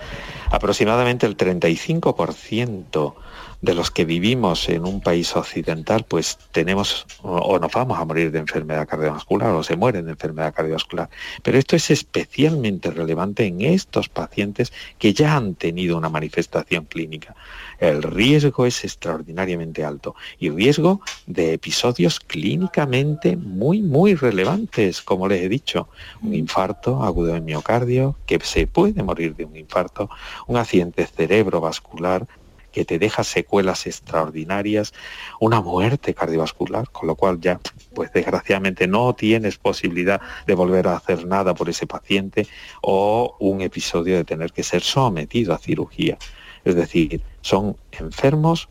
Aproximadamente el 35% de los que vivimos en un país occidental, pues tenemos o, nos vamos a morir de enfermedad cardiovascular o se mueren de enfermedad cardiovascular. Pero esto es especialmente relevante en estos pacientes que ya han tenido una manifestación clínica. El riesgo es extraordinariamente alto y riesgo de episodios clínicamente muy, muy relevantes, como les he dicho. Un infarto agudo de miocardio, que se puede morir de un infarto, un accidente cerebrovascular, que te deja secuelas extraordinarias, una muerte cardiovascular, con lo cual ya, pues desgraciadamente no tienes posibilidad de volver a hacer nada por ese paciente o un episodio de tener que ser sometido a cirugía. Es decir, son enfermos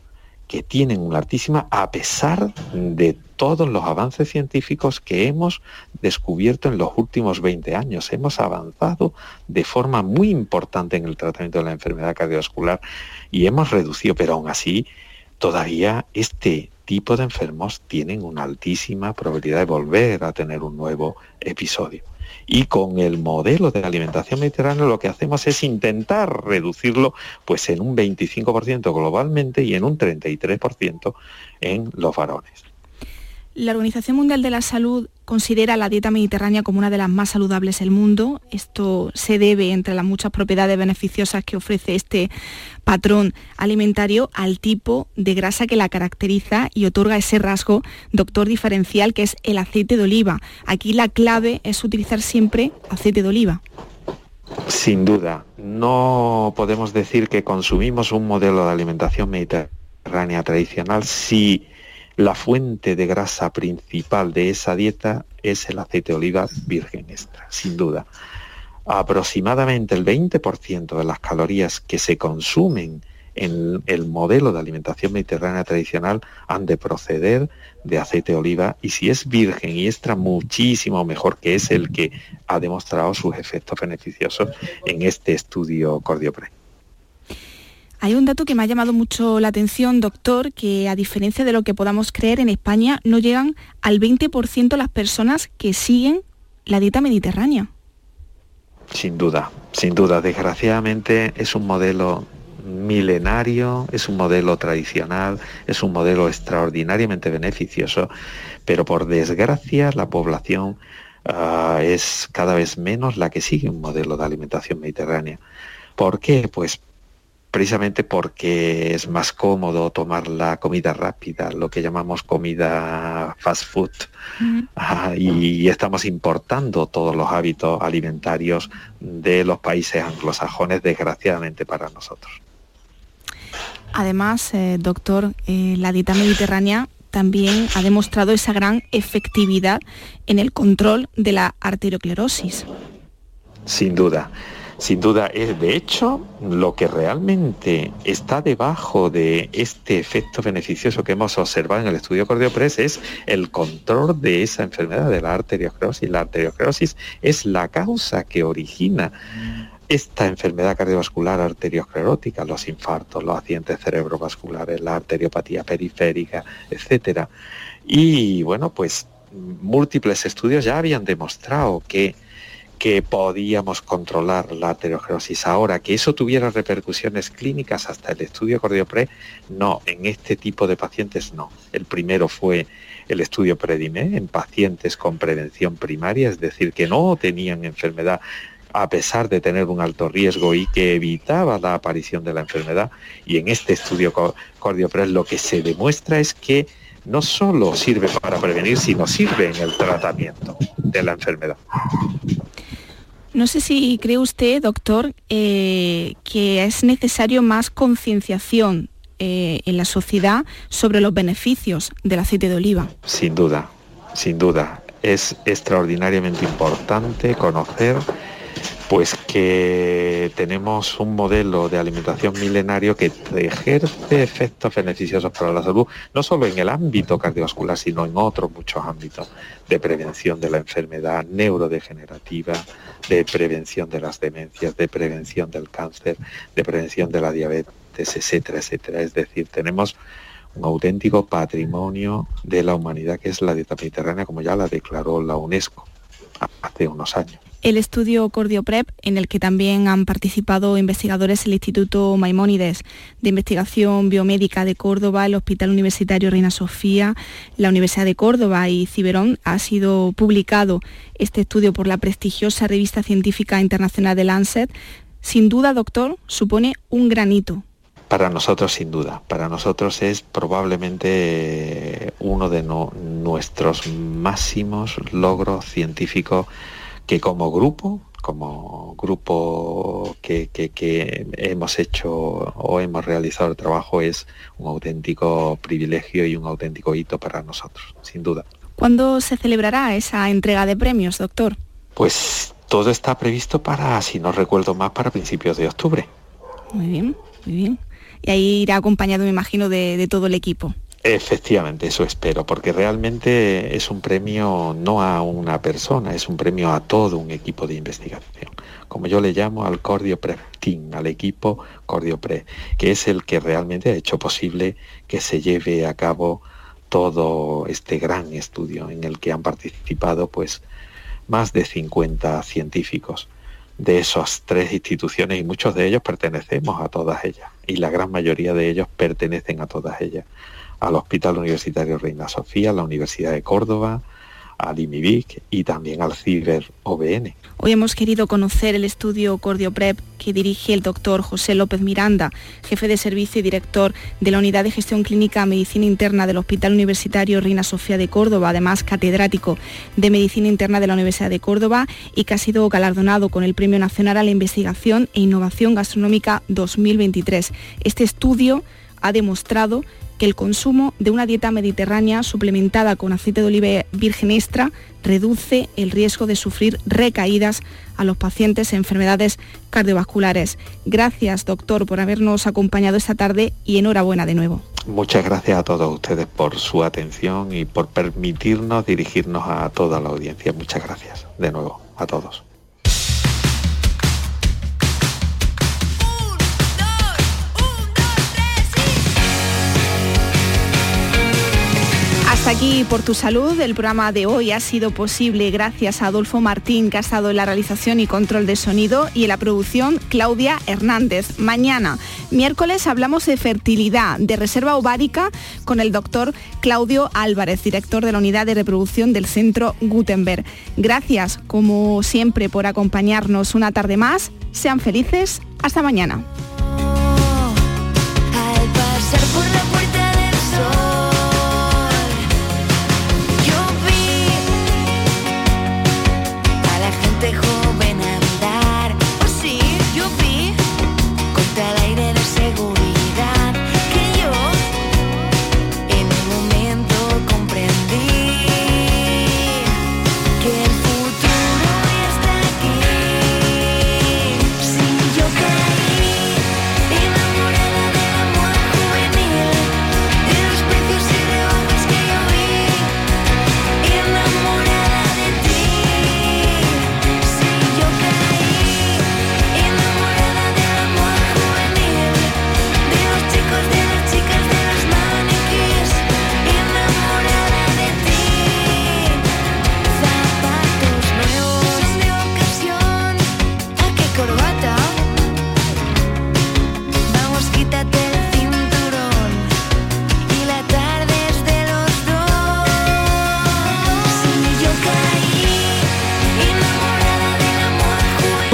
que tienen una altísima, a pesar de todos los avances científicos que hemos descubierto en los últimos 20 años. Hemos avanzado de forma muy importante en el tratamiento de la enfermedad cardiovascular y hemos reducido, pero aún así, todavía este tipo de enfermos tienen una altísima probabilidad de volver a tener un nuevo episodio. Y con el modelo de alimentación mediterránea lo que hacemos es intentar reducirlo pues en un 25% globalmente y en un 33% en los varones. La Organización Mundial de la Salud considera la dieta mediterránea como una de las más saludables del mundo. Esto se debe, entre las muchas propiedades beneficiosas que ofrece este patrón alimentario, al tipo de grasa que la caracteriza y otorga ese rasgo doctor diferencial que es el aceite de oliva. Aquí la clave es utilizar siempre aceite de oliva. Sin duda, no podemos decir que consumimos un modelo de alimentación mediterránea tradicional si la fuente de grasa principal de esa dieta es el aceite de oliva virgen extra, sin duda. Aproximadamente el 20% de las calorías que se consumen en el modelo de alimentación mediterránea tradicional han de proceder de aceite de oliva y si es virgen y extra muchísimo mejor que es el que ha demostrado sus efectos beneficiosos en este estudio Cordiopre. Hay un dato que me ha llamado mucho la atención, doctor, que a diferencia de lo que podamos creer, en España no llegan al 20% las personas que siguen la dieta mediterránea. Sin duda, sin duda. Desgraciadamente es un modelo milenario, es un modelo tradicional, es un modelo extraordinariamente beneficioso, pero por desgracia la población ah, es cada vez menos la que sigue un modelo de alimentación mediterránea. ¿Por qué? Pues precisamente porque es más cómodo tomar la comida rápida, lo que llamamos comida fast food, ah, y estamos importando todos los hábitos alimentarios de los países anglosajones, desgraciadamente para nosotros. Además, eh, doctor, eh, la dieta mediterránea también ha demostrado esa gran efectividad en el control de la arteriosclerosis. Sin duda. Sin duda, es de hecho lo que realmente está debajo de este efecto beneficioso que hemos observado en el estudio Cordiopres es el control de esa enfermedad de la arteriosclerosis. La arteriosclerosis es la causa que origina esta enfermedad cardiovascular arteriosclerótica, los infartos, los accidentes cerebrovasculares, la arteriopatía periférica, etcétera. Y bueno, pues múltiples estudios ya habían demostrado que que podíamos controlar la arteriosclerosis. Ahora, que eso tuviera repercusiones clínicas hasta el estudio Cordiopre, no, en este tipo de pacientes no. El primero fue el estudio Predime en pacientes con prevención primaria, es decir, que no tenían enfermedad a pesar de tener un alto riesgo y que evitaba la aparición de la enfermedad. Y en este estudio Cordiopres lo que se demuestra es que no solo sirve para prevenir, sino sirve en el tratamiento de la enfermedad. No sé si cree usted, doctor, eh, que es necesario más concienciación eh, en la sociedad sobre los beneficios del aceite de oliva. Sin duda, sin duda. Es extraordinariamente importante conocer pues que tenemos un modelo de alimentación milenario que ejerce efectos beneficiosos para la salud, no solo en el ámbito cardiovascular, sino en otros muchos ámbitos de prevención de la enfermedad neurodegenerativa, de prevención de las demencias, de prevención del cáncer, de prevención de la diabetes, etcétera, etcétera. Es decir, tenemos un auténtico patrimonio de la humanidad que es la dieta mediterránea, como ya la declaró la UNESCO hace unos años el estudio Cordioprep, en el que también han participado investigadores del Instituto Maimónides de Investigación Biomédica de Córdoba, el Hospital Universitario Reina Sofía, la Universidad de Córdoba y Ciberón. Ha sido publicado este estudio por la prestigiosa revista científica internacional de Lancet. Sin duda, doctor, supone un granito para nosotros, sin duda. Para nosotros es probablemente uno de nuestros máximos logros científicos que como grupo, como grupo que, hemos hecho o hemos realizado el trabajo es un auténtico privilegio y un auténtico hito para nosotros, sin duda. ¿Cuándo se celebrará esa entrega de premios, doctor? Pues todo está previsto para, si no recuerdo más, para principios de octubre. Muy bien, muy bien. Y ahí irá acompañado, me imagino, de todo el equipo. Efectivamente, eso espero, porque realmente es un premio no a una persona, es un premio a todo un equipo de investigación, como yo le llamo al Cordiopre Team, al equipo Cordiopre, que es el que realmente ha hecho posible que se lleve a cabo todo este gran estudio en el que han participado pues más de 50 científicos de esas tres instituciones y muchos de ellos pertenecemos a todas ellas y la gran mayoría de ellos pertenecen a todas ellas al Hospital Universitario Reina Sofía, a la Universidad de Córdoba, al IMIVIC y también al CIBER OBN. Hoy hemos querido conocer el estudio Cordioprep que dirige el doctor José López Miranda, jefe de servicio y director de la Unidad de Gestión Clínica Medicina Interna del Hospital Universitario Reina Sofía de Córdoba, además catedrático de Medicina Interna de la Universidad de Córdoba y que ha sido galardonado con el Premio Nacional a la Investigación e Innovación Gastronómica 2023. Este estudio ha demostrado que el consumo de una dieta mediterránea suplementada con aceite de oliva virgen extra reduce el riesgo de sufrir recaídas a los pacientes en enfermedades cardiovasculares. Gracias, doctor, por habernos acompañado esta tarde y enhorabuena de nuevo. Muchas gracias a todos ustedes por su atención y por permitirnos dirigirnos a toda la audiencia. Muchas gracias de nuevo a todos. Aquí por tu salud. El programa de hoy ha sido posible gracias a Adolfo Martín, que ha estado en la realización y control de sonido, y en la producción Claudia Hernández. Mañana, miércoles, hablamos de fertilidad, de reserva ovárica, con el doctor Claudio Álvarez, director de la unidad de reproducción del Centro Gutenberg. Gracias, como siempre, por acompañarnos una tarde más. Sean felices. Hasta mañana.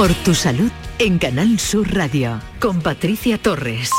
Por tu salud en Canal Sur Radio con Patricia Torres.